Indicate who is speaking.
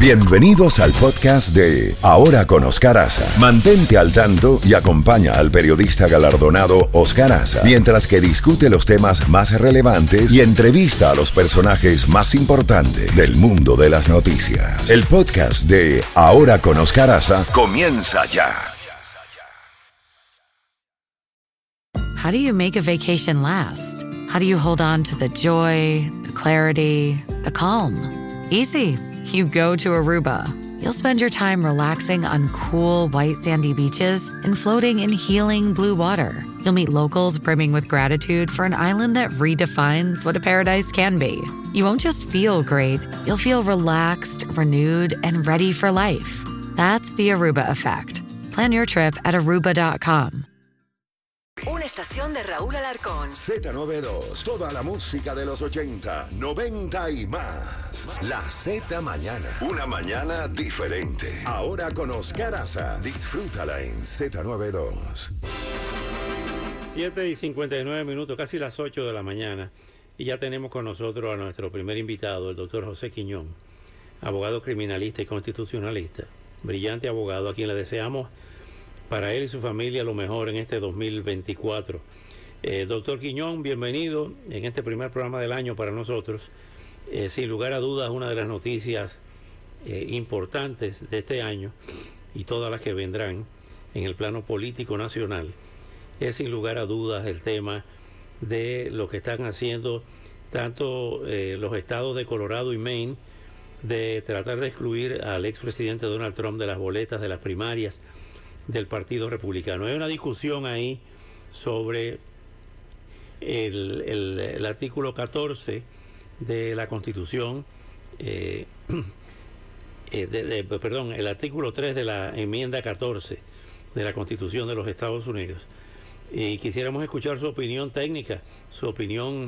Speaker 1: Bienvenidos al podcast de Ahora con Oscar Aza. Mantente al tanto y acompaña al periodista galardonado Oscar Aza mientras que discute los temas más relevantes y entrevista a los personajes más importantes del mundo de las noticias. El podcast de Ahora con Oscar Aza comienza ya.
Speaker 2: How do you make a vacation last? How do you hold on to the joy, the clarity, the calm? Easy. You go to Aruba. You'll spend your time relaxing on cool, white, sandy beaches and floating in healing blue water. You'll meet locals brimming with gratitude for an island that redefines what a paradise can be. You won't just feel great, you'll feel relaxed, renewed, and ready for life. That's the Aruba effect. Plan your trip at aruba.com.
Speaker 3: Estación de Raúl Alarcón.
Speaker 1: Z92, toda la música de los 80, 90 y más. La Z Mañana, una mañana diferente. Ahora con Oscar Aza, disfrútala en Z92.
Speaker 4: 7 y 59 minutos, casi las 8 de la mañana, y ya tenemos con nosotros a nuestro primer invitado, el doctor José Quiñón, abogado criminalista y constitucionalista, brillante abogado a quien le deseamos para él y su familia lo mejor en este 2024. Eh, doctor Quiñón, bienvenido en este primer programa del año para nosotros. Eh, sin lugar a dudas, una de las noticias eh, importantes de este año y todas las que vendrán en el plano político nacional es sin lugar a dudas el tema de lo que están haciendo tanto los estados de Colorado y Maine de tratar de excluir al expresidente Donald Trump de las boletas de las primarias del Partido Republicano. Hay una discusión ahí sobre el, artículo 14 de la Constitución, eh, eh, perdón, el artículo 3 de la enmienda 14 de la Constitución de los Estados Unidos. Y quisiéramos escuchar su opinión técnica, su opinión